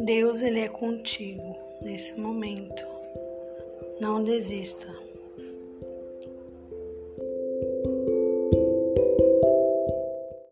Deus ele é contigo nesse momento. Não desista.